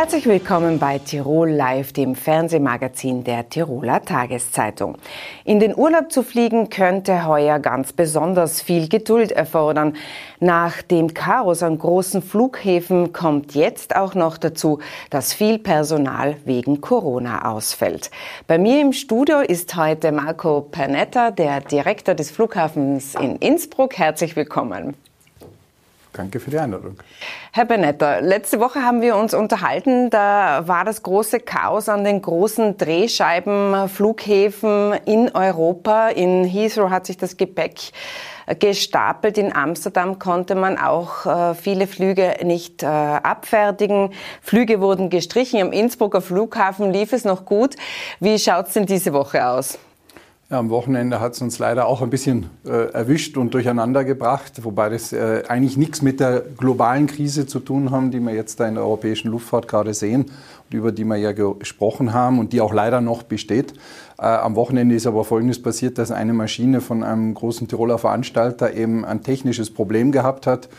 Herzlich willkommen bei Tirol Live, dem Fernsehmagazin der Tiroler Tageszeitung. In den Urlaub zu fliegen könnte heuer ganz besonders viel Geduld erfordern. Nach dem Chaos an großen Flughäfen kommt jetzt auch noch dazu, dass viel Personal wegen Corona ausfällt. Bei mir im Studio ist heute Marco Pernetta, der Direktor des Flughafens in Innsbruck. Herzlich willkommen. Danke für die Einladung. Herr Benetter, letzte Woche haben wir uns unterhalten, da war das große Chaos an den großen Drehscheibenflughäfen in Europa. In Heathrow hat sich das Gepäck gestapelt. In Amsterdam konnte man auch äh, viele Flüge nicht äh, abfertigen. Flüge wurden gestrichen. Am Innsbrucker Flughafen lief es noch gut. Wie schaut es denn diese Woche aus? Ja, am Wochenende hat es uns leider auch ein bisschen äh, erwischt und durcheinander gebracht, wobei das äh, eigentlich nichts mit der globalen Krise zu tun haben, die wir jetzt da in der europäischen Luftfahrt gerade sehen und über die wir ja gesprochen haben und die auch leider noch besteht. Äh, am Wochenende ist aber Folgendes passiert, dass eine Maschine von einem großen Tiroler Veranstalter eben ein technisches Problem gehabt hat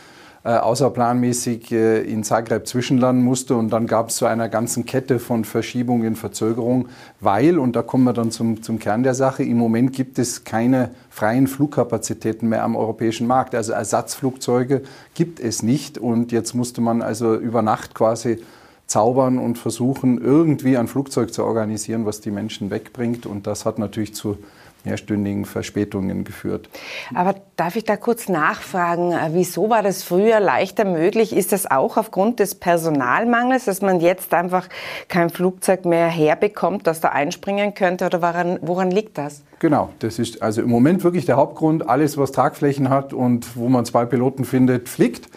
außerplanmäßig äh, in Zagreb zwischenlanden musste. Und dann gab es so einer ganzen Kette von Verschiebungen, Verzögerungen, weil, und da kommen wir dann zum, zum Kern der Sache, im Moment gibt es keine freien Flugkapazitäten mehr am europäischen Markt. Also Ersatzflugzeuge gibt es nicht. Und jetzt musste man also über Nacht quasi zaubern und versuchen, irgendwie ein Flugzeug zu organisieren, was die Menschen wegbringt. Und das hat natürlich zu mehrstündigen Verspätungen geführt. Aber darf ich da kurz nachfragen, äh, wieso war das früher leichter möglich? Ist das auch aufgrund des Personalmangels, dass man jetzt einfach kein Flugzeug mehr herbekommt, das da einspringen könnte? Oder woran, woran liegt das? Genau, das ist also im Moment wirklich der Hauptgrund. Alles, was Tragflächen hat und wo man zwei Piloten findet, fliegt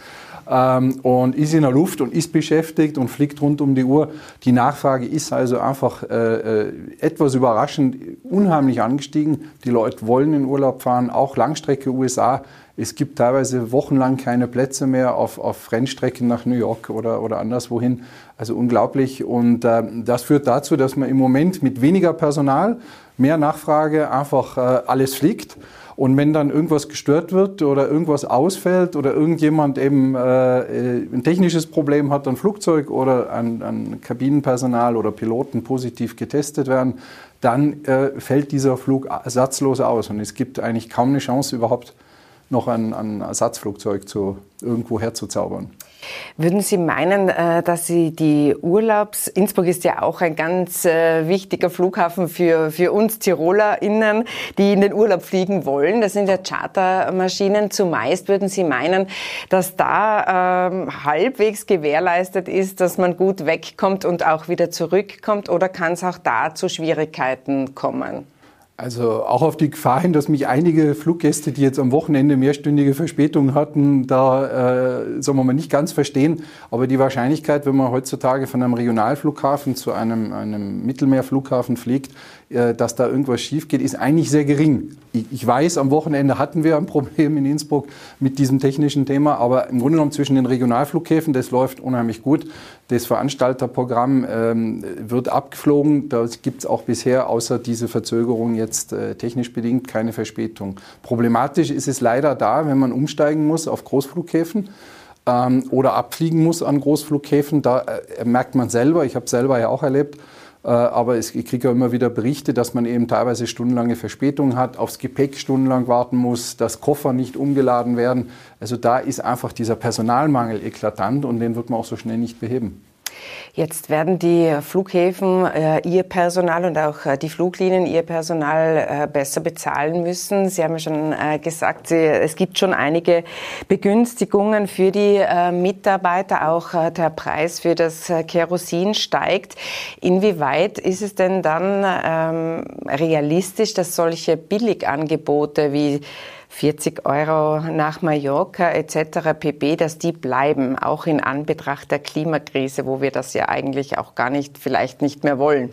ähm, und ist in der Luft und ist beschäftigt und fliegt rund um die Uhr. Die Nachfrage ist also einfach äh, äh, etwas überraschend unheimlich angestiegen. Die Leute wollen in Urlaub fahren, auch Langstrecke USA. Es gibt teilweise wochenlang keine Plätze mehr auf, auf Rennstrecken nach New York oder, oder anderswohin. Also unglaublich. Und äh, das führt dazu, dass man im Moment mit weniger Personal, mehr Nachfrage einfach äh, alles fliegt. Und wenn dann irgendwas gestört wird oder irgendwas ausfällt oder irgendjemand eben äh, ein technisches Problem hat, ein Flugzeug oder ein, ein Kabinenpersonal oder Piloten positiv getestet werden, dann äh, fällt dieser Flug ersatzlos aus. Und es gibt eigentlich kaum eine Chance, überhaupt noch ein, ein Ersatzflugzeug zu, irgendwo herzuzaubern. Würden Sie meinen, äh, dass Sie die Urlaubs, Innsbruck ist ja auch ein ganz äh, wichtiger Flughafen für, für uns TirolerInnen, die in den Urlaub fliegen wollen. Das sind ja Chartermaschinen zumeist. Würden Sie meinen, dass da ähm, halbwegs gewährleistet ist, dass man gut wegkommt und auch wieder zurückkommt? Oder kann es auch da zu Schwierigkeiten kommen? Also auch auf die Gefahr hin, dass mich einige Fluggäste, die jetzt am Wochenende mehrstündige Verspätungen hatten, da, äh, sagen wir mal, nicht ganz verstehen. Aber die Wahrscheinlichkeit, wenn man heutzutage von einem Regionalflughafen zu einem, einem Mittelmeerflughafen fliegt, äh, dass da irgendwas schief geht, ist eigentlich sehr gering. Ich weiß, am Wochenende hatten wir ein Problem in Innsbruck mit diesem technischen Thema, aber im Grunde genommen zwischen den Regionalflughäfen, das läuft unheimlich gut. Das Veranstalterprogramm ähm, wird abgeflogen. Da gibt es auch bisher außer diese Verzögerung jetzt äh, technisch bedingt keine Verspätung. Problematisch ist es leider da, wenn man umsteigen muss auf Großflughäfen ähm, oder abfliegen muss an Großflughäfen. Da äh, merkt man selber, ich habe selber ja auch erlebt, aber ich kriege ja immer wieder Berichte, dass man eben teilweise stundenlange Verspätungen hat, aufs Gepäck stundenlang warten muss, dass Koffer nicht umgeladen werden. Also da ist einfach dieser Personalmangel eklatant und den wird man auch so schnell nicht beheben. Jetzt werden die Flughäfen äh, ihr Personal und auch äh, die Fluglinien ihr Personal äh, besser bezahlen müssen. Sie haben ja schon äh, gesagt, Sie, es gibt schon einige Begünstigungen für die äh, Mitarbeiter. Auch äh, der Preis für das Kerosin steigt. Inwieweit ist es denn dann ähm, realistisch, dass solche Billigangebote wie 40 Euro nach Mallorca etc. pp, dass die bleiben, auch in Anbetracht der Klimakrise, wo wir das ja eigentlich auch gar nicht, vielleicht nicht mehr wollen.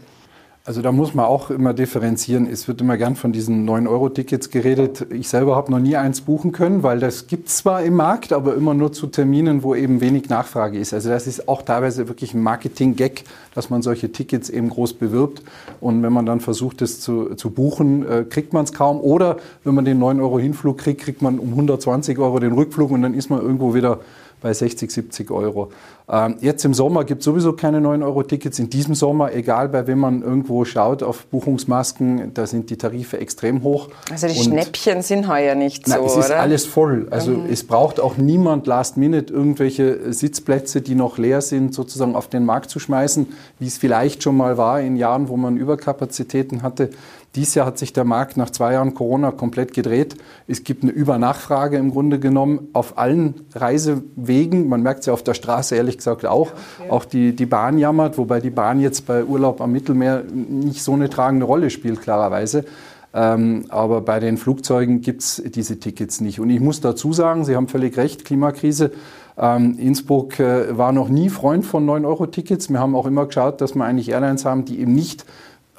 Also da muss man auch immer differenzieren. Es wird immer gern von diesen 9-Euro-Tickets geredet. Ich selber habe noch nie eins buchen können, weil das gibt es zwar im Markt, aber immer nur zu Terminen, wo eben wenig Nachfrage ist. Also das ist auch teilweise wirklich ein Marketing-Gag, dass man solche Tickets eben groß bewirbt. Und wenn man dann versucht, es zu, zu buchen, äh, kriegt man es kaum. Oder wenn man den 9-Euro-Hinflug kriegt, kriegt man um 120 Euro den Rückflug und dann ist man irgendwo wieder bei 60, 70 Euro. Ähm, jetzt im Sommer gibt es sowieso keine 9-Euro-Tickets. In diesem Sommer, egal bei wem man irgendwo schaut auf Buchungsmasken, da sind die Tarife extrem hoch. Also die Und Schnäppchen sind heuer nicht so, es ist alles voll. Also mhm. es braucht auch niemand last minute irgendwelche Sitzplätze, die noch leer sind, sozusagen auf den Markt zu schmeißen, wie es vielleicht schon mal war in Jahren, wo man Überkapazitäten hatte. Dieses Jahr hat sich der Markt nach zwei Jahren Corona komplett gedreht. Es gibt eine Übernachfrage im Grunde genommen auf allen Reisewegen. Man merkt es ja auf der Straße ehrlich gesagt auch. Ja. Auch die, die Bahn jammert, wobei die Bahn jetzt bei Urlaub am Mittelmeer nicht so eine tragende Rolle spielt, klarerweise. Ähm, aber bei den Flugzeugen gibt es diese Tickets nicht. Und ich muss dazu sagen, Sie haben völlig recht, Klimakrise. Ähm, Innsbruck äh, war noch nie Freund von 9-Euro-Tickets. Wir haben auch immer geschaut, dass wir eigentlich Airlines haben, die eben nicht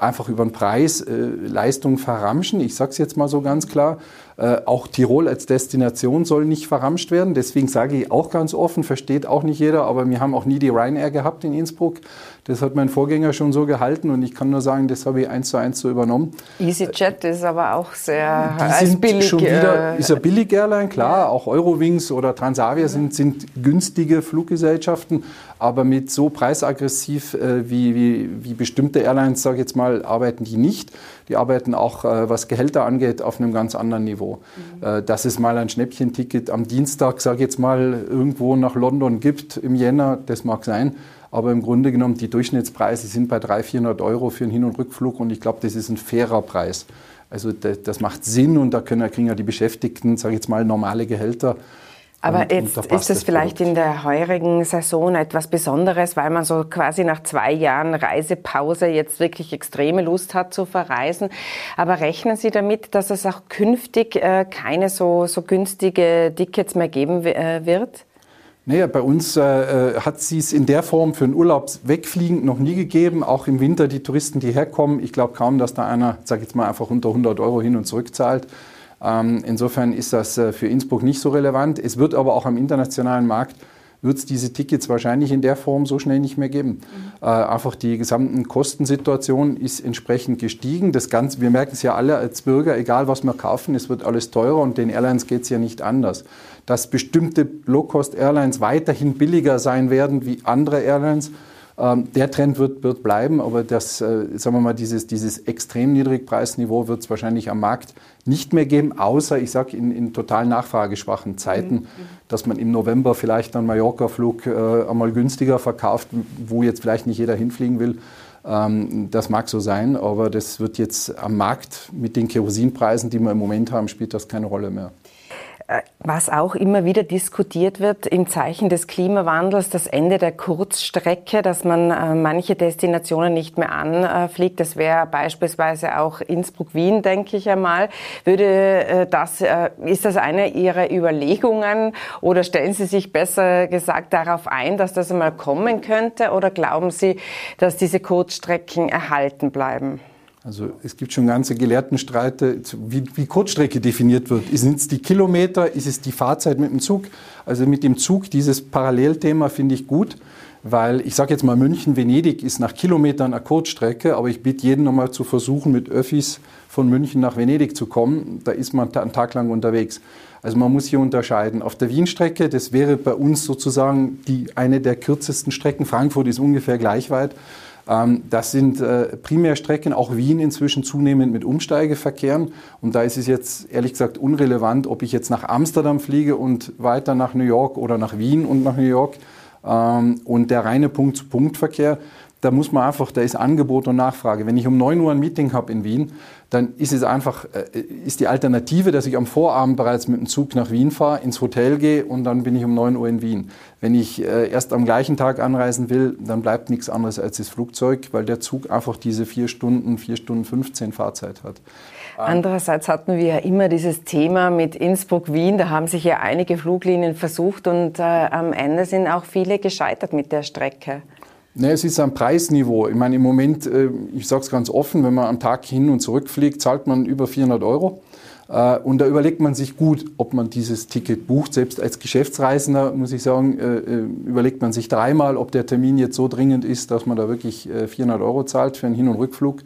einfach über den Preis äh, Leistung verramschen. Ich sage es jetzt mal so ganz klar. Äh, auch Tirol als Destination soll nicht verramscht werden. Deswegen sage ich auch ganz offen, versteht auch nicht jeder, aber wir haben auch nie die Ryanair gehabt in Innsbruck. Das hat mein Vorgänger schon so gehalten und ich kann nur sagen, das habe ich eins zu eins so übernommen. EasyJet ist aber auch sehr die sind billig. Schon wieder, äh, ist ein billig Airline, klar. Ja. Auch Eurowings oder Transavia sind, sind günstige Fluggesellschaften, aber mit so preisaggressiv äh, wie, wie, wie bestimmte Airlines, sage ich jetzt mal, arbeiten die nicht. Die arbeiten auch, äh, was Gehälter angeht, auf einem ganz anderen Niveau. Mhm. Äh, dass es mal ein Schnäppchenticket am Dienstag, sage ich jetzt mal, irgendwo nach London gibt im Jänner, das mag sein. Aber im Grunde genommen, die Durchschnittspreise sind bei 300, 400 Euro für einen Hin- und Rückflug und ich glaube, das ist ein fairer Preis. Also das, das macht Sinn und da können, kriegen ja die Beschäftigten, sage ich jetzt mal, normale Gehälter. Aber und, jetzt und ist es vielleicht Produkt. in der heurigen Saison etwas Besonderes, weil man so quasi nach zwei Jahren Reisepause jetzt wirklich extreme Lust hat zu verreisen. Aber rechnen Sie damit, dass es auch künftig äh, keine so, so günstige Tickets mehr geben äh, wird? Naja, bei uns äh, äh hat sie es in der Form für einen Urlaub wegfliegen noch nie gegeben. Auch im Winter die Touristen, die herkommen. Ich glaube kaum, dass da einer, sag ich jetzt mal, einfach unter 100 Euro hin und zurück zahlt. Ähm, insofern ist das äh, für Innsbruck nicht so relevant. Es wird aber auch am internationalen Markt wird es diese Tickets wahrscheinlich in der Form so schnell nicht mehr geben. Mhm. Äh, einfach die gesamten Kostensituation ist entsprechend gestiegen. Das Ganze, wir merken es ja alle als Bürger, egal was wir kaufen, es wird alles teurer und den Airlines geht es ja nicht anders. Dass bestimmte Low-Cost-Airlines weiterhin billiger sein werden wie andere Airlines, der Trend wird, wird bleiben, aber das, äh, sagen wir mal, dieses, dieses extrem Niedrigpreisniveau wird es wahrscheinlich am Markt nicht mehr geben, außer, ich sage, in, in total nachfrageschwachen Zeiten, mhm. dass man im November vielleicht einen Mallorca-Flug äh, einmal günstiger verkauft, wo jetzt vielleicht nicht jeder hinfliegen will. Ähm, das mag so sein, aber das wird jetzt am Markt mit den Kerosinpreisen, die wir im Moment haben, spielt das keine Rolle mehr. Äh, was auch immer wieder diskutiert wird im Zeichen des Klimawandels, das Ende der Kurzstrecke, dass man äh, manche Destinationen nicht mehr anfliegt. Das wäre beispielsweise auch Innsbruck-Wien, denke ich einmal. Würde äh, das, ist das eine Ihrer Überlegungen oder stellen Sie sich besser gesagt darauf ein, dass das einmal kommen könnte oder glauben Sie, dass diese Kurzstrecken erhalten bleiben? Also es gibt schon ganze Gelehrtenstreite, wie, wie Kurzstrecke definiert wird. Sind es die Kilometer, ist es die Fahrzeit mit dem Zug? Also mit dem Zug, dieses Parallelthema finde ich gut, weil ich sage jetzt mal, München-Venedig ist nach Kilometern eine Kurzstrecke, aber ich bitte jeden nochmal zu versuchen, mit Öffis von München nach Venedig zu kommen. Da ist man einen Tag lang unterwegs. Also man muss hier unterscheiden. Auf der Wien-Strecke, das wäre bei uns sozusagen die, eine der kürzesten Strecken. Frankfurt ist ungefähr gleich weit. Ähm, das sind äh, Primärstrecken, auch Wien inzwischen zunehmend mit Umsteigeverkehren. Und da ist es jetzt ehrlich gesagt unrelevant, ob ich jetzt nach Amsterdam fliege und weiter nach New York oder nach Wien und nach New York. Ähm, und der reine Punkt-zu-Punkt-Verkehr, da muss man einfach, da ist Angebot und Nachfrage. Wenn ich um 9 Uhr ein Meeting habe in Wien, dann ist es einfach, äh, ist die Alternative, dass ich am Vorabend bereits mit dem Zug nach Wien fahre, ins Hotel gehe und dann bin ich um 9 Uhr in Wien. Wenn ich äh, erst am gleichen Tag anreisen will, dann bleibt nichts anderes als das Flugzeug, weil der Zug einfach diese vier Stunden, vier Stunden 15 Fahrzeit hat. Andererseits hatten wir ja immer dieses Thema mit Innsbruck-Wien. Da haben sich ja einige Fluglinien versucht und äh, am Ende sind auch viele gescheitert mit der Strecke. Ne, es ist ein Preisniveau. Ich meine, im Moment, äh, ich sage es ganz offen, wenn man am Tag hin und zurück fliegt, zahlt man über 400 Euro. Äh, und da überlegt man sich gut, ob man dieses Ticket bucht. Selbst als Geschäftsreisender, muss ich sagen, äh, überlegt man sich dreimal, ob der Termin jetzt so dringend ist, dass man da wirklich 400 Euro zahlt für einen Hin- und Rückflug.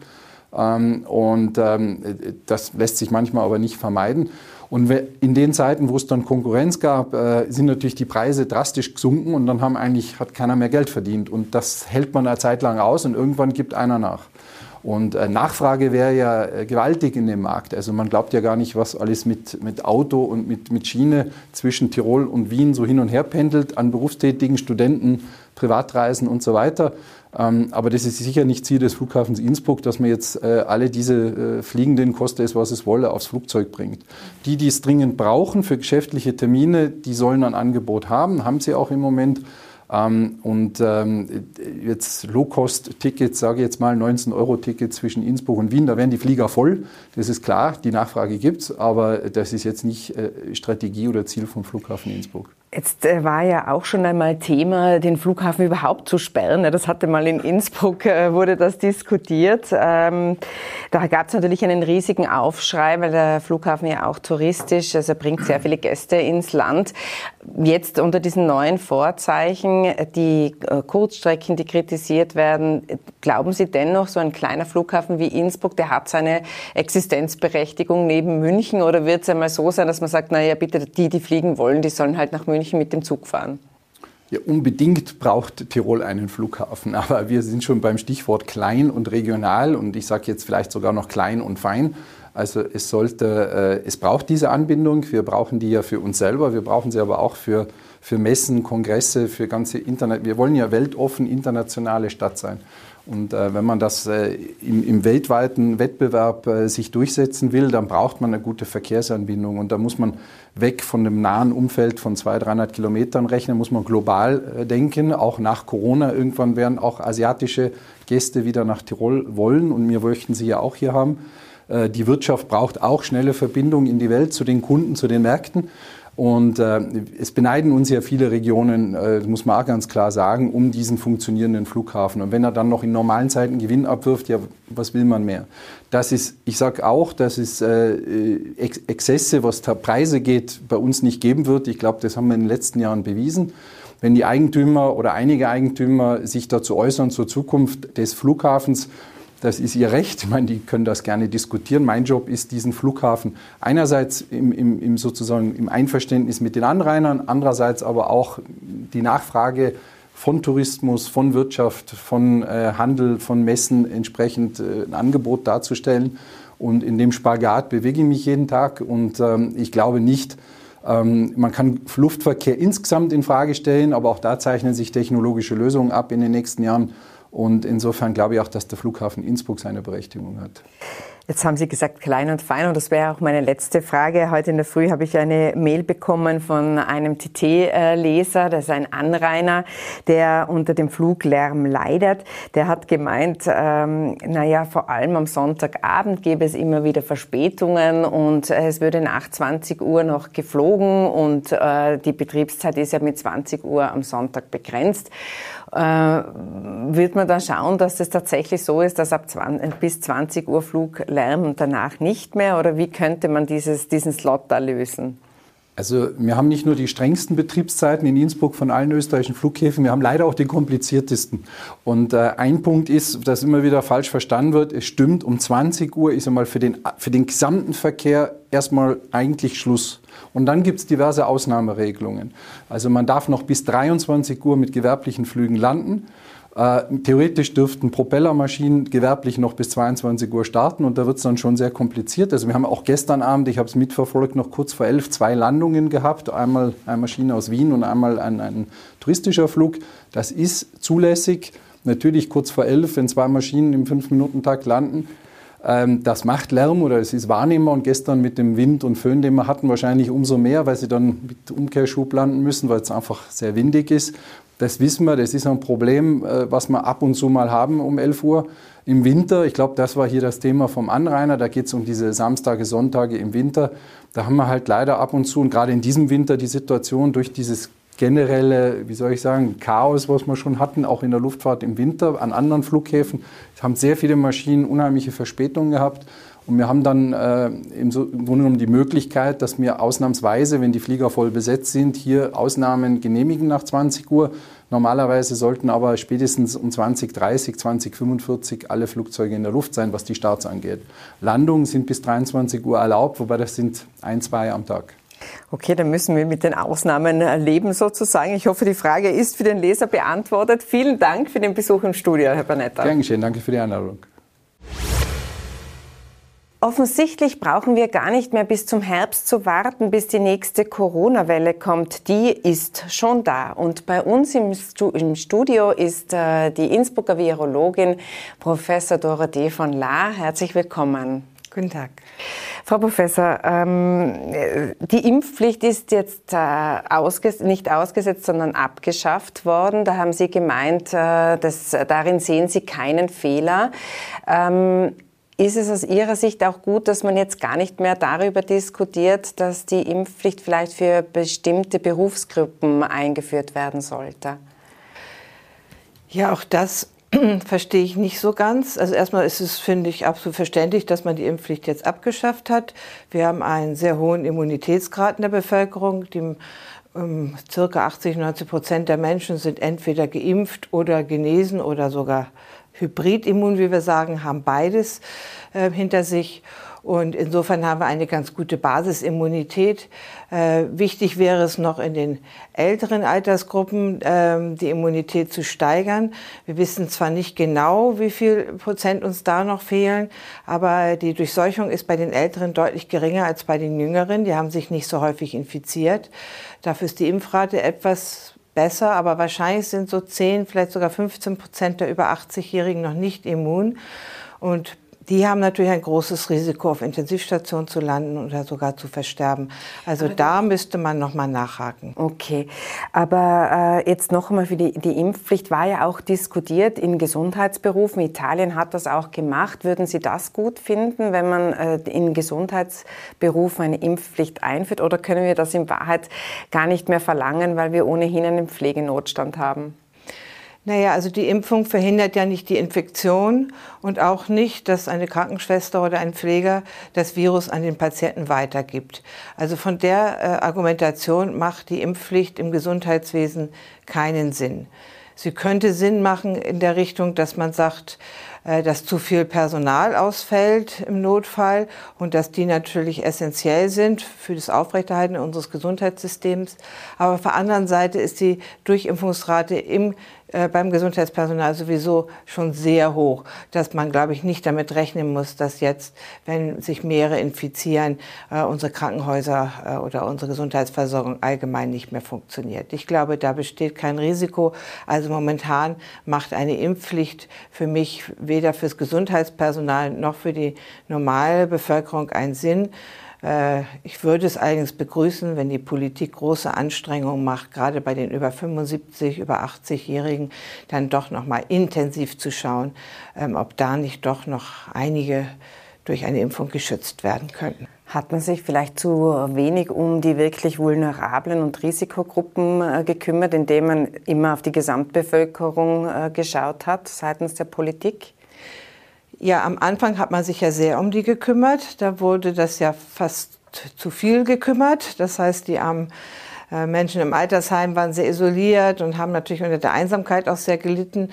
Ähm, und ähm, das lässt sich manchmal aber nicht vermeiden. Und in den Zeiten, wo es dann Konkurrenz gab, äh, sind natürlich die Preise drastisch gesunken und dann haben eigentlich, hat keiner mehr Geld verdient. Und das hält man eine Zeit lang aus und irgendwann gibt einer nach. Und äh, Nachfrage wäre ja äh, gewaltig in dem Markt. Also man glaubt ja gar nicht, was alles mit, mit Auto und mit, mit Schiene zwischen Tirol und Wien so hin und her pendelt an berufstätigen Studenten, Privatreisen und so weiter. Ähm, aber das ist sicher nicht Ziel des Flughafens Innsbruck, dass man jetzt äh, alle diese äh, Fliegenden, koste es, was es wolle, aufs Flugzeug bringt. Die, die es dringend brauchen für geschäftliche Termine, die sollen ein Angebot haben, haben sie auch im Moment. Ähm, und ähm, jetzt Low-Cost-Tickets, sage ich jetzt mal 19-Euro-Tickets zwischen Innsbruck und Wien, da werden die Flieger voll. Das ist klar, die Nachfrage gibt es, aber das ist jetzt nicht äh, Strategie oder Ziel vom Flughafen Innsbruck. Jetzt äh, war ja auch schon einmal Thema, den Flughafen überhaupt zu sperren. Das hatte mal in Innsbruck, äh, wurde das diskutiert. Ähm, da gab es natürlich einen riesigen Aufschrei, weil der Flughafen ja auch touristisch, also bringt sehr viele Gäste ins Land. Jetzt unter diesen neuen Vorzeichen, die äh, Kurzstrecken, die kritisiert werden, glauben Sie dennoch, so ein kleiner Flughafen wie Innsbruck, der hat seine Existenzberechtigung neben München oder wird es einmal so sein, dass man sagt, naja, bitte die, die fliegen wollen, die sollen halt nach München München mit dem Zug fahren? Ja, unbedingt braucht Tirol einen Flughafen, aber wir sind schon beim Stichwort klein und regional und ich sage jetzt vielleicht sogar noch klein und fein. Also es sollte, äh, es braucht diese Anbindung. Wir brauchen die ja für uns selber. Wir brauchen sie aber auch für, für Messen, Kongresse, für ganze Internet. Wir wollen ja weltoffen internationale Stadt sein. Und äh, wenn man das äh, im, im, weltweiten Wettbewerb äh, sich durchsetzen will, dann braucht man eine gute Verkehrsanbindung. Und da muss man weg von dem nahen Umfeld von 200, 300 Kilometern rechnen, muss man global äh, denken. Auch nach Corona irgendwann werden auch asiatische Gäste wieder nach Tirol wollen und wir möchten sie ja auch hier haben. Äh, die Wirtschaft braucht auch schnelle Verbindungen in die Welt zu den Kunden, zu den Märkten. Und äh, es beneiden uns ja viele Regionen, äh, muss man auch ganz klar sagen, um diesen funktionierenden Flughafen. Und wenn er dann noch in normalen Zeiten Gewinn abwirft, ja, was will man mehr? Das ist, ich sage auch, dass es äh, Ex Exzesse, was Preise geht, bei uns nicht geben wird. Ich glaube, das haben wir in den letzten Jahren bewiesen. Wenn die Eigentümer oder einige Eigentümer sich dazu äußern zur Zukunft des Flughafens, das ist ihr Recht. Ich meine, die können das gerne diskutieren. Mein Job ist, diesen Flughafen einerseits im, im, im sozusagen im Einverständnis mit den Anrainern, andererseits aber auch die Nachfrage von Tourismus, von Wirtschaft, von äh, Handel, von Messen entsprechend äh, ein Angebot darzustellen. Und in dem Spagat bewege ich mich jeden Tag. Und ähm, ich glaube nicht, ähm, man kann Luftverkehr insgesamt in Frage stellen, aber auch da zeichnen sich technologische Lösungen ab in den nächsten Jahren. Und insofern glaube ich auch, dass der Flughafen Innsbruck seine Berechtigung hat. Jetzt haben Sie gesagt, klein und fein, und das wäre auch meine letzte Frage. Heute in der Früh habe ich eine Mail bekommen von einem TT-Leser, das ist ein Anrainer, der unter dem Fluglärm leidet. Der hat gemeint, ähm, naja, vor allem am Sonntagabend gäbe es immer wieder Verspätungen und es würde nach 20 Uhr noch geflogen und äh, die Betriebszeit ist ja mit 20 Uhr am Sonntag begrenzt. Äh, wird man dann schauen, dass es tatsächlich so ist, dass ab 20, bis 20 Uhr Flug Lärm und danach nicht mehr? Oder wie könnte man dieses, diesen Slot da lösen? Also wir haben nicht nur die strengsten Betriebszeiten in Innsbruck von allen österreichischen Flughäfen, wir haben leider auch die kompliziertesten. Und äh, ein Punkt ist, dass immer wieder falsch verstanden wird, es stimmt, um 20 Uhr ist einmal für den, für den gesamten Verkehr erstmal eigentlich Schluss. Und dann gibt es diverse Ausnahmeregelungen. Also man darf noch bis 23 Uhr mit gewerblichen Flügen landen. Äh, theoretisch dürften Propellermaschinen gewerblich noch bis 22 Uhr starten und da wird es dann schon sehr kompliziert. Also wir haben auch gestern Abend, ich habe es mitverfolgt, noch kurz vor elf zwei Landungen gehabt. Einmal eine Maschine aus Wien und einmal ein, ein touristischer Flug. Das ist zulässig. Natürlich kurz vor elf, wenn zwei Maschinen im Fünf-Minuten-Takt landen. Ähm, das macht Lärm oder es ist wahrnehmbar und gestern mit dem Wind und Föhn, den wir hatten, wahrscheinlich umso mehr, weil sie dann mit Umkehrschub landen müssen, weil es einfach sehr windig ist. Das wissen wir, das ist ein Problem, äh, was wir ab und zu mal haben um 11 Uhr im Winter. Ich glaube, das war hier das Thema vom Anrainer. Da geht es um diese Samstage, Sonntage im Winter. Da haben wir halt leider ab und zu und gerade in diesem Winter die Situation durch dieses generelle, wie soll ich sagen, Chaos, was wir schon hatten, auch in der Luftfahrt im Winter an anderen Flughäfen. Es haben sehr viele Maschinen unheimliche Verspätungen gehabt. Und wir haben dann äh, im, Grunde genommen die Möglichkeit, dass wir ausnahmsweise, wenn die Flieger voll besetzt sind, hier Ausnahmen genehmigen nach 20 Uhr. Normalerweise sollten aber spätestens um 2030, 2045 alle Flugzeuge in der Luft sein, was die Starts angeht. Landungen sind bis 23 Uhr erlaubt, wobei das sind ein, zwei am Tag. Okay, dann müssen wir mit den Ausnahmen leben sozusagen. Ich hoffe, die Frage ist für den Leser beantwortet. Vielen Dank für den Besuch im Studio, Herr Banetta. Gern geschehen, danke für die Einladung. Offensichtlich brauchen wir gar nicht mehr bis zum Herbst zu warten, bis die nächste Corona-Welle kommt. Die ist schon da. Und bei uns im, Studio ist äh, die Innsbrucker Virologin Professor Dorothee von Lahr. Herzlich willkommen. Guten Tag. Frau Professor, ähm, die Impfpflicht ist jetzt äh, nicht ausgesetzt, sondern abgeschafft worden. Da haben Sie gemeint, äh, dass, darin sehen Sie keinen Fehler. Ist es aus Ihrer Sicht auch gut, dass man jetzt gar nicht mehr darüber diskutiert, dass die Impfpflicht vielleicht für bestimmte Berufsgruppen eingeführt werden sollte? Ja, auch das verstehe ich nicht so ganz. Also erstmal ist es, finde ich, absolut verständlich, dass man die Impfpflicht jetzt abgeschafft hat. Wir haben einen sehr hohen Immunitätsgrad in der Bevölkerung. Die ähm, circa 80, 90 Prozent der Menschen sind entweder geimpft oder genesen oder sogar Hybridimmun, wie wir sagen, haben beides äh, hinter sich. Und insofern haben wir eine ganz gute Basisimmunität. Äh, wichtig wäre es noch in den älteren Altersgruppen, äh, die Immunität zu steigern. Wir wissen zwar nicht genau, wie viel Prozent uns da noch fehlen, aber die Durchseuchung ist bei den Älteren deutlich geringer als bei den Jüngeren. Die haben sich nicht so häufig infiziert. Dafür ist die Impfrate etwas besser, aber wahrscheinlich sind so 10, vielleicht sogar 15 Prozent der über 80-Jährigen noch nicht immun. Und die haben natürlich ein großes Risiko, auf Intensivstationen zu landen oder sogar zu versterben. Also da müsste man noch mal nachhaken. Okay, aber äh, jetzt noch einmal für die, die Impfpflicht war ja auch diskutiert in Gesundheitsberufen. Italien hat das auch gemacht. Würden Sie das gut finden, wenn man äh, in Gesundheitsberufen eine Impfpflicht einführt? Oder können wir das in Wahrheit gar nicht mehr verlangen, weil wir ohnehin einen Pflegenotstand haben? Naja, also die Impfung verhindert ja nicht die Infektion und auch nicht, dass eine Krankenschwester oder ein Pfleger das Virus an den Patienten weitergibt. Also von der äh, Argumentation macht die Impfpflicht im Gesundheitswesen keinen Sinn. Sie könnte Sinn machen in der Richtung, dass man sagt, dass zu viel Personal ausfällt im Notfall und dass die natürlich essentiell sind für das Aufrechterhalten unseres Gesundheitssystems. Aber auf der anderen Seite ist die Durchimpfungsrate im äh, beim Gesundheitspersonal sowieso schon sehr hoch, dass man, glaube ich, nicht damit rechnen muss, dass jetzt, wenn sich mehrere infizieren, äh, unsere Krankenhäuser äh, oder unsere Gesundheitsversorgung allgemein nicht mehr funktioniert. Ich glaube, da besteht kein Risiko. Also momentan macht eine Impfpflicht für mich weder fürs Gesundheitspersonal noch für die normale Bevölkerung einen Sinn. Äh, ich würde es allerdings begrüßen, wenn die Politik große Anstrengungen macht, gerade bei den über 75, über 80-Jährigen, dann doch noch mal intensiv zu schauen, ähm, ob da nicht doch noch einige durch eine Impfung geschützt werden könnten. Hat man sich vielleicht zu wenig um die wirklich vulnerablen und Risikogruppen äh, gekümmert, indem man immer auf die Gesamtbevölkerung äh, geschaut hat seitens der Politik? Ja, am Anfang hat man sich ja sehr um die gekümmert. Da wurde das ja fast zu viel gekümmert. Das heißt, die armen äh, Menschen im Altersheim waren sehr isoliert und haben natürlich unter der Einsamkeit auch sehr gelitten.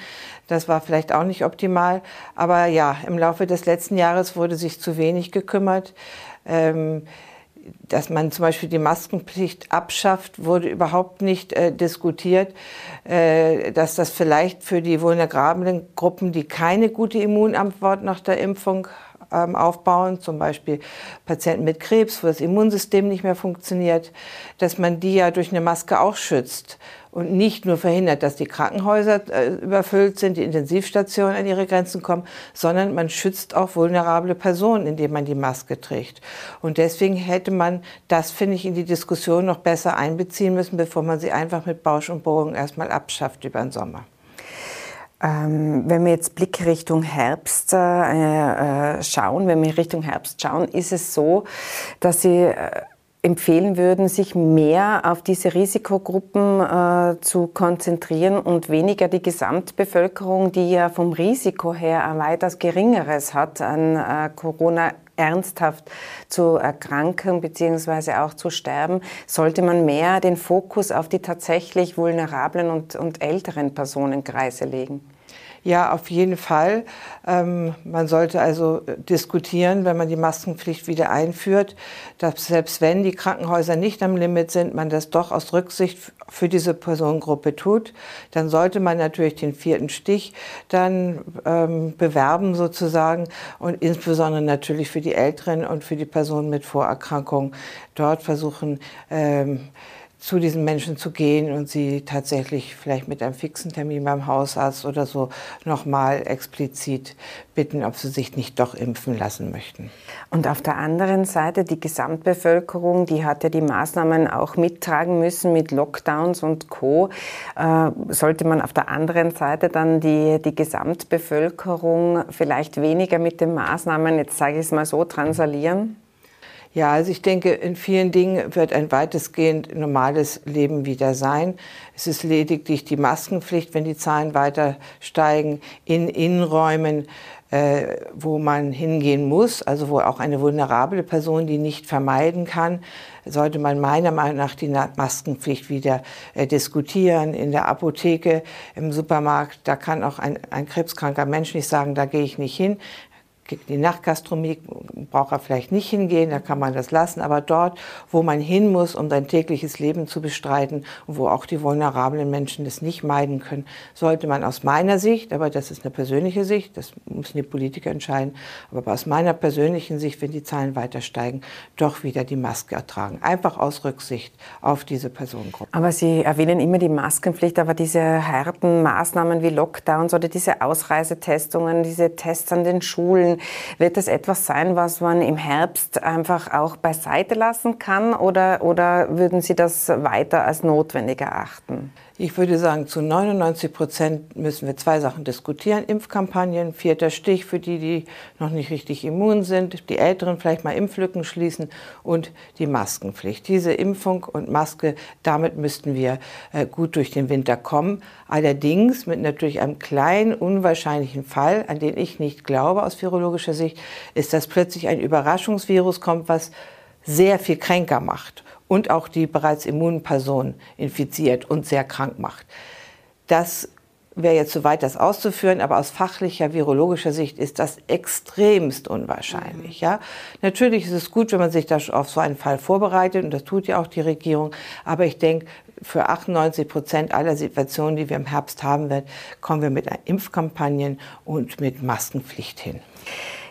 Das war vielleicht auch nicht optimal. Aber ja, im Laufe des letzten Jahres wurde sich zu wenig gekümmert. Ähm, dass man zum Beispiel die Maskenpflicht abschafft, wurde überhaupt nicht äh, diskutiert, äh, dass das vielleicht für die vulnerablen Gruppen, die keine gute Immunantwort nach der Impfung ähm, aufbauen, zum Beispiel Patienten mit Krebs, wo das Immunsystem nicht mehr funktioniert, dass man die ja durch eine Maske auch schützt und nicht nur verhindert, dass die Krankenhäuser äh, überfüllt sind, die Intensivstationen an ihre Grenzen kommen, sondern man schützt auch vulnerable Personen, indem man die Maske trägt. Und deswegen hätte man das, finde ich, in die Diskussion noch besser einbeziehen müssen, bevor man sie einfach mit Bausch und Bogen erstmal abschafft über den Sommer. Ähm, wenn wir jetzt Blick Richtung Herbst äh, äh, schauen, wenn wir Richtung Herbst schauen, ist es so, dass Sie empfehlen würden, sich mehr auf diese Risikogruppen äh, zu konzentrieren und weniger die Gesamtbevölkerung, die ja vom Risiko her ein weitaus geringeres hat an äh, Corona ernsthaft zu erkranken bzw. auch zu sterben, sollte man mehr den Fokus auf die tatsächlich vulnerablen und, und älteren Personenkreise legen. Ja, auf jeden Fall. Ähm, man sollte also diskutieren, wenn man die Maskenpflicht wieder einführt, dass selbst wenn die Krankenhäuser nicht am Limit sind, man das doch aus Rücksicht für diese Personengruppe tut. Dann sollte man natürlich den vierten Stich dann ähm, bewerben sozusagen und insbesondere natürlich für die Älteren und für die Personen mit Vorerkrankungen dort versuchen, ähm, zu diesen Menschen zu gehen und sie tatsächlich vielleicht mit einem fixen Termin beim Hausarzt oder so nochmal explizit bitten, ob sie sich nicht doch impfen lassen möchten. Und auf der anderen Seite die Gesamtbevölkerung, die hat ja die Maßnahmen auch mittragen müssen mit Lockdowns und Co. Äh, sollte man auf der anderen Seite dann die, die Gesamtbevölkerung vielleicht weniger mit den Maßnahmen, jetzt sage ich es mal so, transalieren? Ja, also ich denke, in vielen Dingen wird ein weitestgehend normales Leben wieder sein. Es ist lediglich die Maskenpflicht, wenn die Zahlen weiter steigen, in Innenräumen, äh, wo man hingehen muss, also wo auch eine vulnerable Person die nicht vermeiden kann, sollte man meiner Meinung nach die Maskenpflicht wieder äh, diskutieren. In der Apotheke, im Supermarkt, da kann auch ein, ein krebskranker Mensch nicht sagen, da gehe ich nicht hin die Nachtgastronomie braucht er vielleicht nicht hingehen, da kann man das lassen. Aber dort, wo man hin muss, um sein tägliches Leben zu bestreiten und wo auch die vulnerablen Menschen das nicht meiden können, sollte man aus meiner Sicht, aber das ist eine persönliche Sicht, das müssen die Politiker entscheiden, aber aus meiner persönlichen Sicht, wenn die Zahlen weiter steigen, doch wieder die Maske ertragen. Einfach aus Rücksicht auf diese Personengruppe. Aber Sie erwähnen immer die Maskenpflicht, aber diese harten Maßnahmen wie Lockdowns oder diese Ausreisetestungen, diese Tests an den Schulen, wird das etwas sein, was man im Herbst einfach auch beiseite lassen kann oder, oder würden Sie das weiter als notwendig erachten? Ich würde sagen, zu 99 Prozent müssen wir zwei Sachen diskutieren. Impfkampagnen, vierter Stich für die, die noch nicht richtig immun sind, die Älteren vielleicht mal Impflücken schließen und die Maskenpflicht. Diese Impfung und Maske, damit müssten wir äh, gut durch den Winter kommen. Allerdings mit natürlich einem kleinen, unwahrscheinlichen Fall, an den ich nicht glaube aus virologischer Sicht, ist, dass plötzlich ein Überraschungsvirus kommt, was sehr viel kränker macht und auch die bereits immunen Personen infiziert und sehr krank macht. Das wäre jetzt zu weit, das auszuführen, aber aus fachlicher, virologischer Sicht ist das extremst unwahrscheinlich. Mhm. Ja? Natürlich ist es gut, wenn man sich da auf so einen Fall vorbereitet, und das tut ja auch die Regierung, aber ich denke, für 98 Prozent aller Situationen, die wir im Herbst haben werden, kommen wir mit Impfkampagnen und mit Maskenpflicht hin.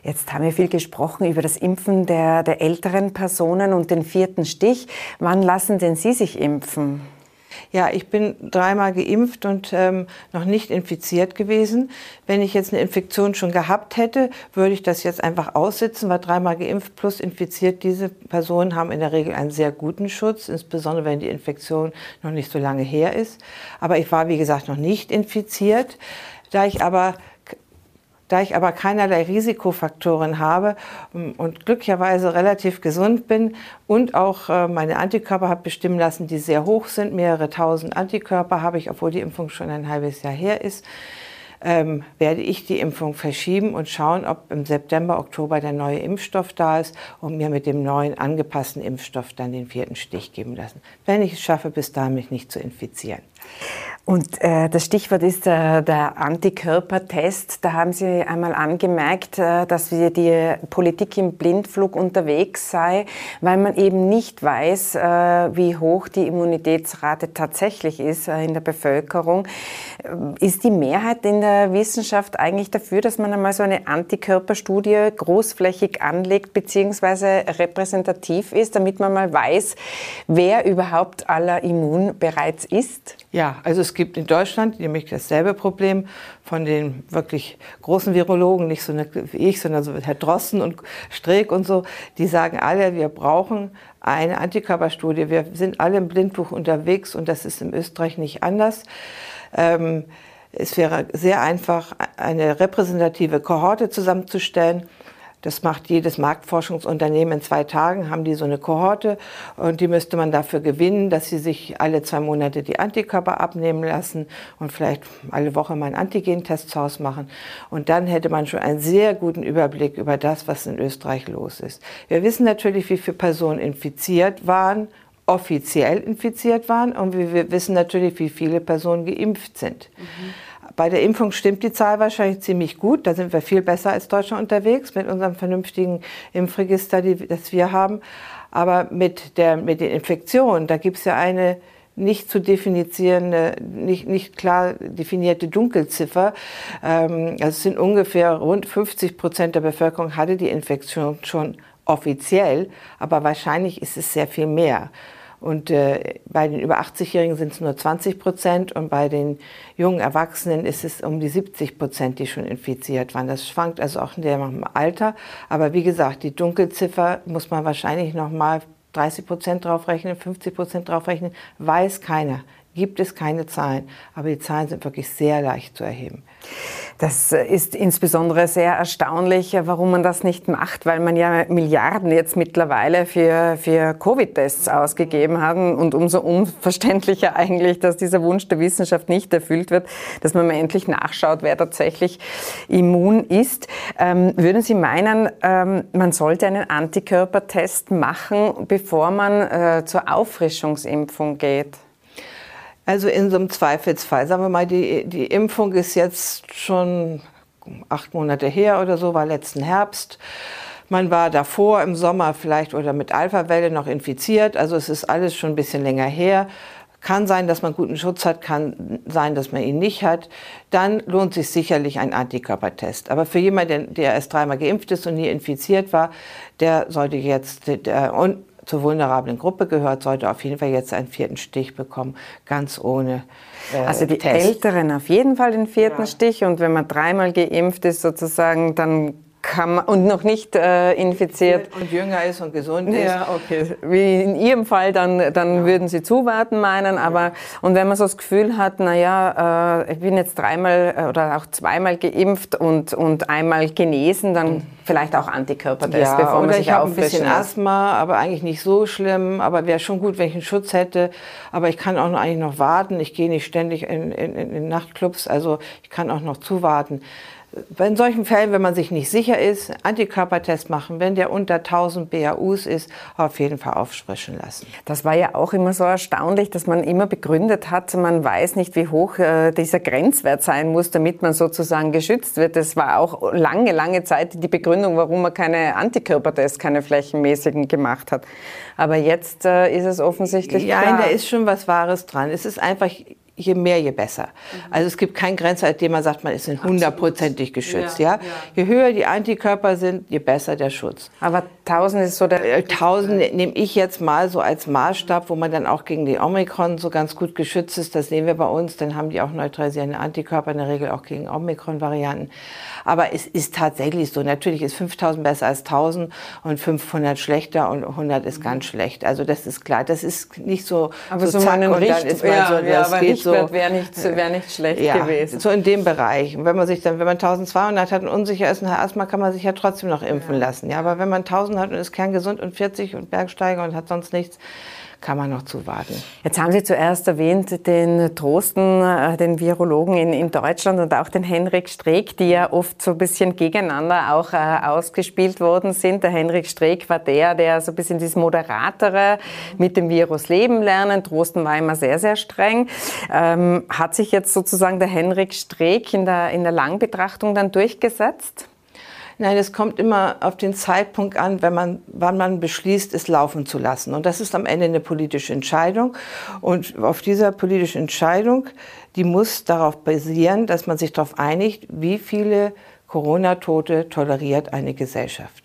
Jetzt haben wir viel gesprochen über das Impfen der, der älteren Personen und den vierten Stich. Wann lassen denn Sie sich impfen? Ja, ich bin dreimal geimpft und ähm, noch nicht infiziert gewesen. Wenn ich jetzt eine Infektion schon gehabt hätte, würde ich das jetzt einfach aussitzen, weil dreimal geimpft plus infiziert, diese Personen haben in der Regel einen sehr guten Schutz, insbesondere wenn die Infektion noch nicht so lange her ist. Aber ich war, wie gesagt, noch nicht infiziert. Da ich aber da ich aber keinerlei Risikofaktoren habe ähm, und glücklicherweise relativ gesund bin und auch äh, meine Antikörper habe bestimmen lassen, die sehr hoch sind, mehrere tausend Antikörper habe ich, obwohl die Impfung schon ein halbes Jahr her ist, ähm, werde ich die Impfung verschieben und schauen, ob im September, Oktober der neue Impfstoff da ist und mir mit dem neuen angepassten Impfstoff dann den vierten Stich geben lassen, wenn ich es schaffe, bis dahin mich nicht zu infizieren. Und äh, das Stichwort ist äh, der Antikörpertest. Da haben Sie einmal angemerkt, äh, dass wir die Politik im Blindflug unterwegs sei, weil man eben nicht weiß, äh, wie hoch die Immunitätsrate tatsächlich ist äh, in der Bevölkerung. Äh, ist die Mehrheit in der Wissenschaft eigentlich dafür, dass man einmal so eine Antikörperstudie großflächig anlegt bzw. repräsentativ ist, damit man mal weiß, wer überhaupt aller immun bereits ist? Ja, also es gibt in Deutschland nämlich dasselbe Problem von den wirklich großen Virologen, nicht so wie ich, sondern so Herr Drosten und Streeck und so, die sagen alle, wir brauchen eine Antikörperstudie. Wir sind alle im Blindbuch unterwegs und das ist in Österreich nicht anders. Ähm, es wäre sehr einfach, eine repräsentative Kohorte zusammenzustellen Das macht jedes Marktforschungsunternehmen in zwei Tagen, haben die so eine Kohorte und die müsste man dafür gewinnen, dass sie sich alle zwei Monate die Antikörper abnehmen lassen und vielleicht alle Woche mal einen Antigentest zu Hause machen. Und dann hätte man schon einen sehr guten Überblick über das, was in Österreich los ist. Wir wissen natürlich, wie viele Personen infiziert waren, offiziell infiziert waren und wir wissen natürlich, wie viele Personen geimpft sind. Mhm. Bei der Impfung stimmt die Zahl wahrscheinlich ziemlich gut. Da sind wir viel besser als Deutschland unterwegs mit unserem vernünftigen Impfregister, die, das wir haben. Aber mit, der, mit den Infektionen, da gibt es ja eine nicht zu definierende, nicht, nicht klar definierte Dunkelziffer. Ähm, also es sind ungefähr rund 50 Prozent der Bevölkerung hatte die Infektion schon offiziell, aber wahrscheinlich ist es sehr viel mehr. Und äh, bei den über 80-Jährigen sind es nur 20 Prozent und bei den jungen Erwachsenen ist es um die 70 Prozent, die schon infiziert waren. Das schwankt also auch in dem Alter. Aber wie gesagt, die Dunkelziffer muss man wahrscheinlich noch mal 30 Prozent draufrechnen, 50 Prozent draufrechnen, weiß keiner. Gibt es keine Zahlen, aber die Zahlen sind wirklich sehr leicht zu erheben. Das ist insbesondere sehr erstaunlich, warum man das nicht macht, weil man ja Milliarden jetzt mittlerweile für, für Covid-Tests ausgegeben hat und umso unverständlicher eigentlich, dass dieser Wunsch der Wissenschaft nicht erfüllt wird, dass man mal endlich nachschaut, wer tatsächlich immun ist. Ähm, würden Sie meinen, ähm, man sollte einen Antikörpertest machen, bevor man äh, zur Auffrischungsimpfung geht? Also in so einem Zweifelsfall, sagen wir mal, die, die Impfung ist jetzt schon acht Monate her oder so, war letzten Herbst. Man war davor im Sommer vielleicht oder mit Alpha-Welle noch infiziert, also es ist alles schon ein bisschen länger her. Kann sein, dass man guten Schutz hat, kann sein, dass man ihn nicht hat. Dann lohnt sich sicherlich ein Antikörpertest. Aber für jemanden, der erst dreimal geimpft ist und nie infiziert war, der sollte jetzt, der, und zur vulnerablen Gruppe gehört, sollte auf jeden Fall jetzt einen vierten Stich bekommen, ganz ohne. Äh, also die Test. Älteren auf jeden Fall den vierten ja. Stich und wenn man dreimal geimpft ist sozusagen, dann kann man, und noch nicht äh, infiziert. Und jünger ist und gesund ist. Ja, okay. Wie in Ihrem Fall, dann, dann ja. würden Sie zuwarten meinen. Aber, und wenn man so das Gefühl hat, naja, äh, ich bin jetzt dreimal äh, oder auch zweimal geimpft und, und einmal genesen, dann vielleicht auch Antikörpertest, ja, bevor man oder sich ich habe ein bisschen lässt. Asthma, aber eigentlich nicht so schlimm. Aber wäre schon gut, wenn ich einen Schutz hätte. Aber ich kann auch noch, eigentlich noch warten. Ich gehe nicht ständig in, in, in Nachtclubs. Also ich kann auch noch zuwarten in solchen Fällen, wenn man sich nicht sicher ist, Antikörpertest machen, wenn der unter 1000 BAUs ist, auf jeden Fall auffrischen lassen. Das war ja auch immer so erstaunlich, dass man immer begründet hat, man weiß nicht, wie hoch äh, dieser Grenzwert sein muss, damit man sozusagen geschützt wird. Das war auch lange, lange Zeit die Begründung, warum man keine Antikörpertests, keine flächenmäßigen gemacht hat. Aber jetzt äh, ist es offensichtlich ja, klar. Ja, da ist schon was Wahres dran. Es ist einfach je mehr, je besser. Mhm. Also es gibt keinen Grenzwert, dem man sagt, man ist hundertprozentig geschützt. Ja, ja. ja, Je höher die Antikörper sind, je besser der Schutz. Aber 1000 ist so der... 1000 äh, nehme ich jetzt mal so als Maßstab, wo man dann auch gegen die Omikron so ganz gut geschützt ist. Das sehen wir bei uns. Dann haben die auch neutralisierende Antikörper, in der Regel auch gegen Omikron-Varianten. Aber es ist tatsächlich so. Natürlich ist 5000 besser als 1000 und 500 schlechter und 100 ist ganz schlecht. Also das ist klar. Das ist nicht so... Aber so, so zack, und dann ist man ja, so, das ja, geht so. Wäre nicht, wär nicht schlecht ja, gewesen. So in dem Bereich. Und wenn man sich dann, wenn man 1200 hat und unsicher ist und Asthma, kann man sich ja trotzdem noch impfen ja. lassen. Ja, aber wenn man 1000 hat und ist kerngesund und 40 und Bergsteiger und hat sonst nichts, kann man noch zuwarten. Jetzt haben Sie zuerst erwähnt den Trosten, äh, den Virologen in, in Deutschland und auch den Henrik Streeck, die ja oft so ein bisschen gegeneinander auch äh, ausgespielt worden sind. Der Henrik Streeck war der, der so ein bisschen dieses Moderatere mit dem Virus leben lernen. Trosten war immer sehr, sehr streng. Ähm, hat sich jetzt sozusagen der Henrik Streeck in der, in der Langbetrachtung dann durchgesetzt? Nein, es kommt immer auf den Zeitpunkt an, wenn man, wann man beschließt, es laufen zu lassen. Und das ist am Ende eine politische Entscheidung. Und auf dieser politischen Entscheidung, die muss darauf basieren, dass man sich darauf einigt, wie viele Corona-Tote toleriert eine Gesellschaft.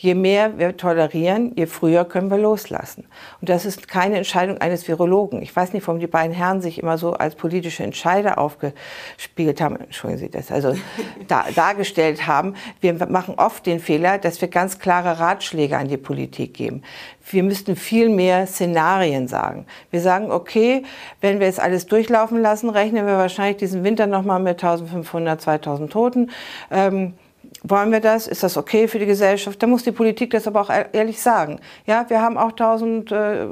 Je mehr wir tolerieren, je früher können wir loslassen. Und das ist keine Entscheidung eines Virologen. Ich weiß nicht, warum die beiden Herren sich immer so als politische Entscheider aufgespielt haben, entschuldigen Sie das, also da, dargestellt haben. Wir machen oft den Fehler, dass wir ganz klare Ratschläge an die Politik geben. Wir müssten viel mehr Szenarien sagen. Wir sagen, okay, wenn wir jetzt alles durchlaufen lassen, rechnen wir wahrscheinlich diesen Winter nochmal mit 1500, 2000 Toten. Ähm, wollen wir das? Ist das okay für die Gesellschaft? Da muss die Politik das aber auch ehrlich sagen. Ja, wir haben auch tausend äh,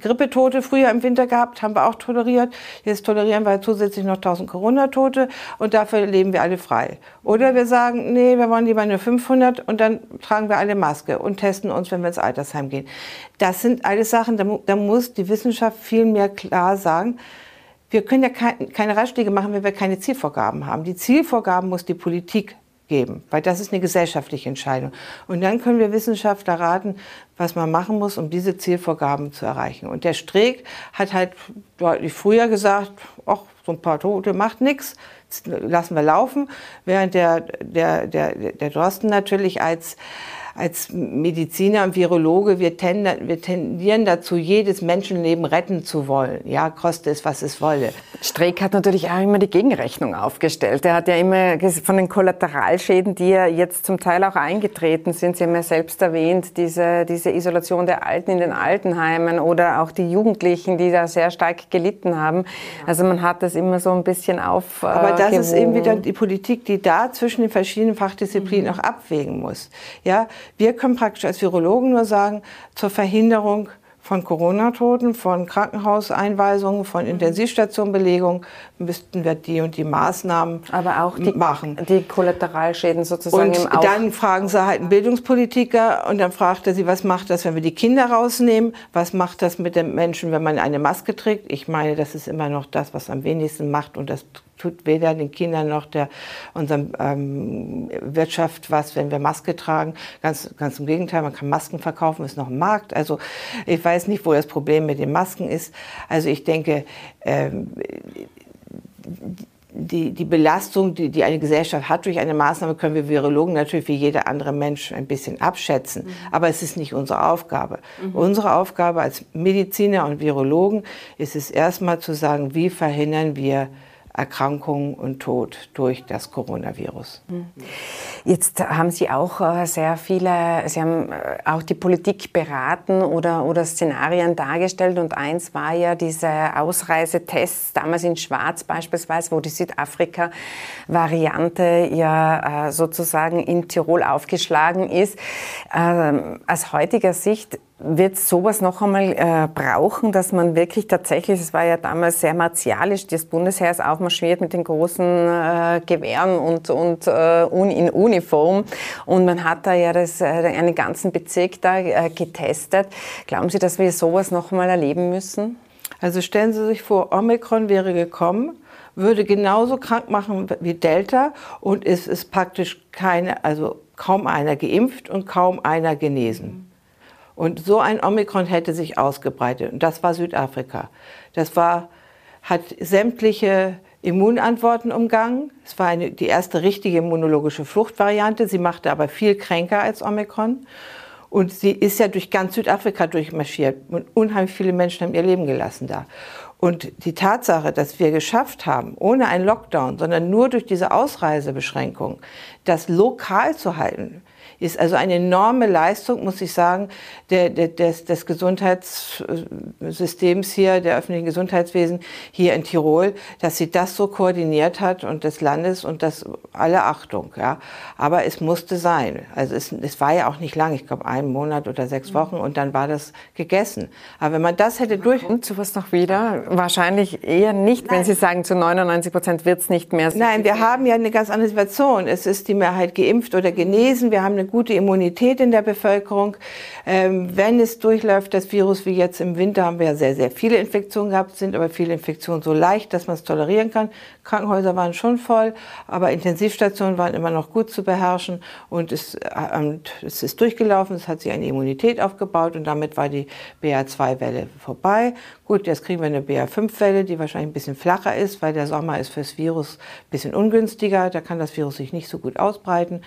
Grippetote früher im Winter gehabt, haben wir auch toleriert. Jetzt tolerieren wir zusätzlich noch tausend Corona-Tote und dafür leben wir alle frei. Oder wir sagen, nee, wir wollen lieber nur 500 und dann tragen wir alle Maske und testen uns, wenn wir ins Altersheim gehen. Das sind alles Sachen, da, da muss die Wissenschaft viel mehr klar sagen. Wir können ja keine Ratschläge machen, wenn wir keine Zielvorgaben haben. Die Zielvorgaben muss die Politik geben, weil das ist eine gesellschaftliche Entscheidung. Und dann können wir Wissenschaftler raten, was man machen muss, um diese Zielvorgaben zu erreichen. Und der Streeck hat halt deutlich früher gesagt, ach, so ein paar Tote macht nichts, lassen wir laufen, während der, der, der, der Drosten natürlich als als Mediziner und Virologe, wir, tenden, wir tendieren dazu, jedes Menschenleben retten zu wollen. Ja, koste es, was es wolle. Streeck hat natürlich auch immer die Gegenrechnung aufgestellt. Er hat ja immer von den Kollateralschäden, die ja jetzt zum Teil auch eingetreten sind, Sie haben ja selbst erwähnt, diese, diese Isolation der Alten in den Altenheimen oder auch die Jugendlichen, die da sehr stark gelitten haben. Also man hat das immer so ein bisschen auf. Aber das ist eben wieder die Politik, die da zwischen den verschiedenen Fachdisziplinen mhm. auch abwägen muss. Ja, wir können praktisch als Virologen nur sagen, zur Verhinderung von Corona-Toten, von Krankenhauseinweisungen, von Intensivstationbelegung müssten wir die und die Maßnahmen Aber auch die, machen. Die Kollateralschäden sozusagen. Und dann fragen sie halt einen Bildungspolitiker und dann fragt er sie, was macht das, wenn wir die Kinder rausnehmen? Was macht das mit den Menschen, wenn man eine Maske trägt? Ich meine, das ist immer noch das, was am wenigsten macht und das tut weder den Kindern noch der unserer ähm, Wirtschaft was, wenn wir Maske tragen. Ganz, ganz im Gegenteil, man kann Masken verkaufen, ist noch ein Markt. Also ich weiß nicht, wo das Problem mit den Masken ist. Also ich denke, ähm, die, die Belastung, die, die eine Gesellschaft hat durch eine Maßnahme, können wir Virologen natürlich wie jeder andere Mensch ein bisschen abschätzen. Mhm. Aber es ist nicht unsere Aufgabe. Mhm. Unsere Aufgabe als Mediziner und Virologen ist es erstmal zu sagen, wie verhindern wir Erkrankung und Tod durch das Coronavirus. Hm. Jetzt haben Sie auch äh, sehr viele, Sie haben äh, auch die Politik beraten oder, oder Szenarien dargestellt und eins war ja diese Ausreisetests, damals in Schwarz beispielsweise, wo die Südafrika-Variante ja äh, sozusagen in Tirol aufgeschlagen ist. Ähm, aus heutiger Sicht wird sowas noch einmal äh, brauchen, dass man wirklich tatsächlich, es war ja damals sehr martialisch, das Bundesheer ist aufmarschiert mit den großen äh, Gewehren und, und äh, in Uniform und man hat da ja das, äh, einen ganzen Bezirk da äh, getestet. Glauben Sie, dass wir sowas noch einmal erleben müssen? Also stellen Sie sich vor, Omikron wäre gekommen, würde genauso krank machen wie Delta und es ist praktisch keine, also kaum einer geimpft und kaum einer genesen. Und so ein Omikron hätte sich ausgebreitet. Und das war Südafrika. Das war, hat sämtliche Immunantworten umgangen. Es war eine, die erste richtige immunologische Fluchtvariante. Sie machte aber viel kränker als Omikron. Und sie ist ja durch ganz Südafrika durchmarschiert. Und unheimlich viele Menschen haben ihr Leben gelassen da. Und die Tatsache, dass wir geschafft haben, ohne einen Lockdown, sondern nur durch diese Ausreisebeschränkung, das lokal zu halten, ist also eine enorme Leistung, muss ich sagen, der, der, des, des Gesundheitssystems hier, der öffentlichen Gesundheitswesen hier in Tirol, dass sie das so koordiniert hat und des Landes und das alle Achtung. Ja. Aber es musste sein. Also es, es war ja auch nicht lang, ich glaube einen Monat oder sechs mhm. Wochen und dann war das gegessen. Aber wenn man das hätte durch... Kommt sowas noch wieder? Wahrscheinlich eher nicht, Nein. wenn Sie sagen, zu 99 Prozent wird es nicht mehr. So Nein, wir haben ja eine ganz andere Situation. Es ist die Mehrheit geimpft oder genesen. Wir haben eine gute Immunität in der Bevölkerung. Ähm, wenn es durchläuft, das Virus, wie jetzt im Winter, haben wir ja sehr, sehr viele Infektionen gehabt, sind aber viele Infektionen so leicht, dass man es tolerieren kann. Krankenhäuser waren schon voll, aber Intensivstationen waren immer noch gut zu beherrschen und es, äh, es ist durchgelaufen, es hat sich eine Immunität aufgebaut und damit war die BA2-Welle vorbei. Gut, jetzt kriegen wir eine BA5-Welle, die wahrscheinlich ein bisschen flacher ist, weil der Sommer ist fürs Virus ein bisschen ungünstiger, da kann das Virus sich nicht so gut ausbreiten.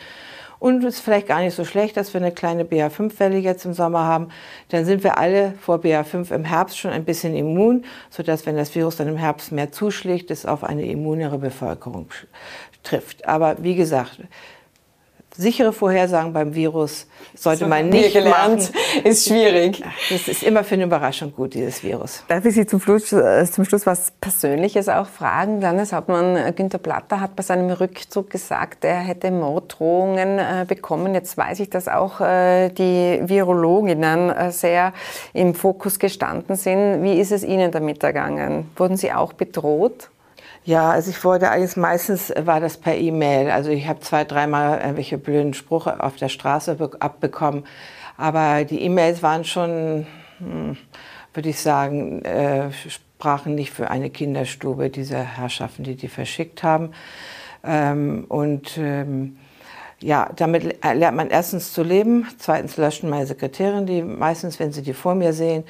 Und es ist vielleicht gar nicht so schlecht, dass wir eine kleine BA5-Welle jetzt im Sommer haben. Dann sind wir alle vor BA5 im Herbst schon ein bisschen immun, sodass, wenn das Virus dann im Herbst mehr zuschlägt, es auf eine immunere Bevölkerung trifft. Aber wie gesagt, sichere Vorhersagen beim Virus sollte so man nicht gelernt. machen. Ist schwierig. Das ist immer für eine Überraschung gut, dieses Virus. Darf ich Sie zum Schluss, äh, zum Schluss was Persönliches auch fragen? Landeshauptmann Günter Platter hat bei seinem Rückzug gesagt, er hätte Morddrohungen äh, bekommen. Jetzt weiß ich, dass auch äh, die Virologinnen äh, sehr im Fokus gestanden sind. Wie ist es Ihnen damit ergangen? Wurden Sie auch bedroht? Ja, also ich wurde eigentlich meistens war das per E-Mail. Also ich habe zwei, dreimal irgendwelche blöden Sprüche auf der Straße abbekommen. Aber die E-Mails waren schon, hm, würde ich sagen, äh, sprachen nicht für eine Kinderstube, diese Herrschaften, die die verschickt haben. Ähm, und ähm, ja, damit lernt man erstens zu leben, zweitens löschen meine Sekretärin die meistens, wenn sie die vor mir sehen.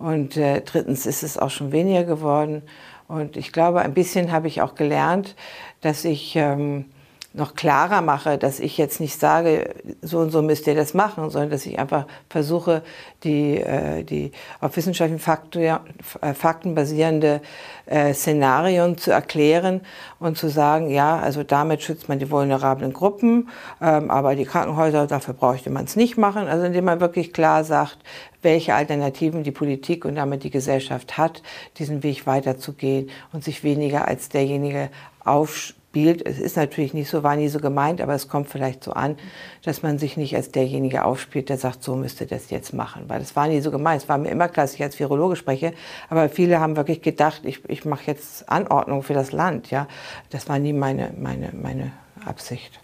Und äh, drittens ist es auch schon weniger geworden. Und ich glaube, ein bisschen habe ich auch gelernt, dass ich ähm, noch klarer mache, dass ich jetzt nicht sage, so und so müsst ihr das machen, sondern dass ich einfach versuche, die, äh, die auf wissenschaftlichen Fakten, äh, Fakten basierende äh, Szenarien zu erklären und zu sagen, ja, also damit schützt man die vulnerablen Gruppen, ähm, aber die Krankenhäuser, dafür bräuchte man es nicht machen. Also indem man wirklich klar sagt, welche Alternativen die Politik und damit die Gesellschaft hat, diesen Weg weiterzugehen und sich weniger als derjenige aufspielt. Es ist natürlich nicht so, war nie so gemeint, aber es kommt vielleicht so an, dass man sich nicht als derjenige aufspielt, der sagt, so müsste das jetzt machen. Weil es war nie so gemeint. Es war mir immer klar, dass ich als Virologe spreche, aber viele haben wirklich gedacht, ich, ich mache jetzt Anordnung für das Land. Ja, Das war nie meine, meine, meine Absicht.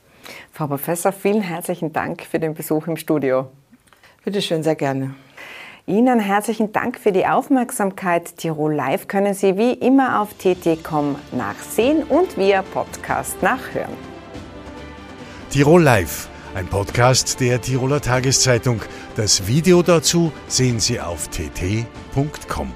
Frau Professor, vielen herzlichen Dank für den Besuch im Studio. Bitte schön, sehr gerne. Ihnen herzlichen Dank für die Aufmerksamkeit. Tirol Live können Sie wie immer auf tt.com nachsehen und via Podcast nachhören. Tirol Live, ein Podcast der Tiroler Tageszeitung. Das Video dazu sehen Sie auf tt.com.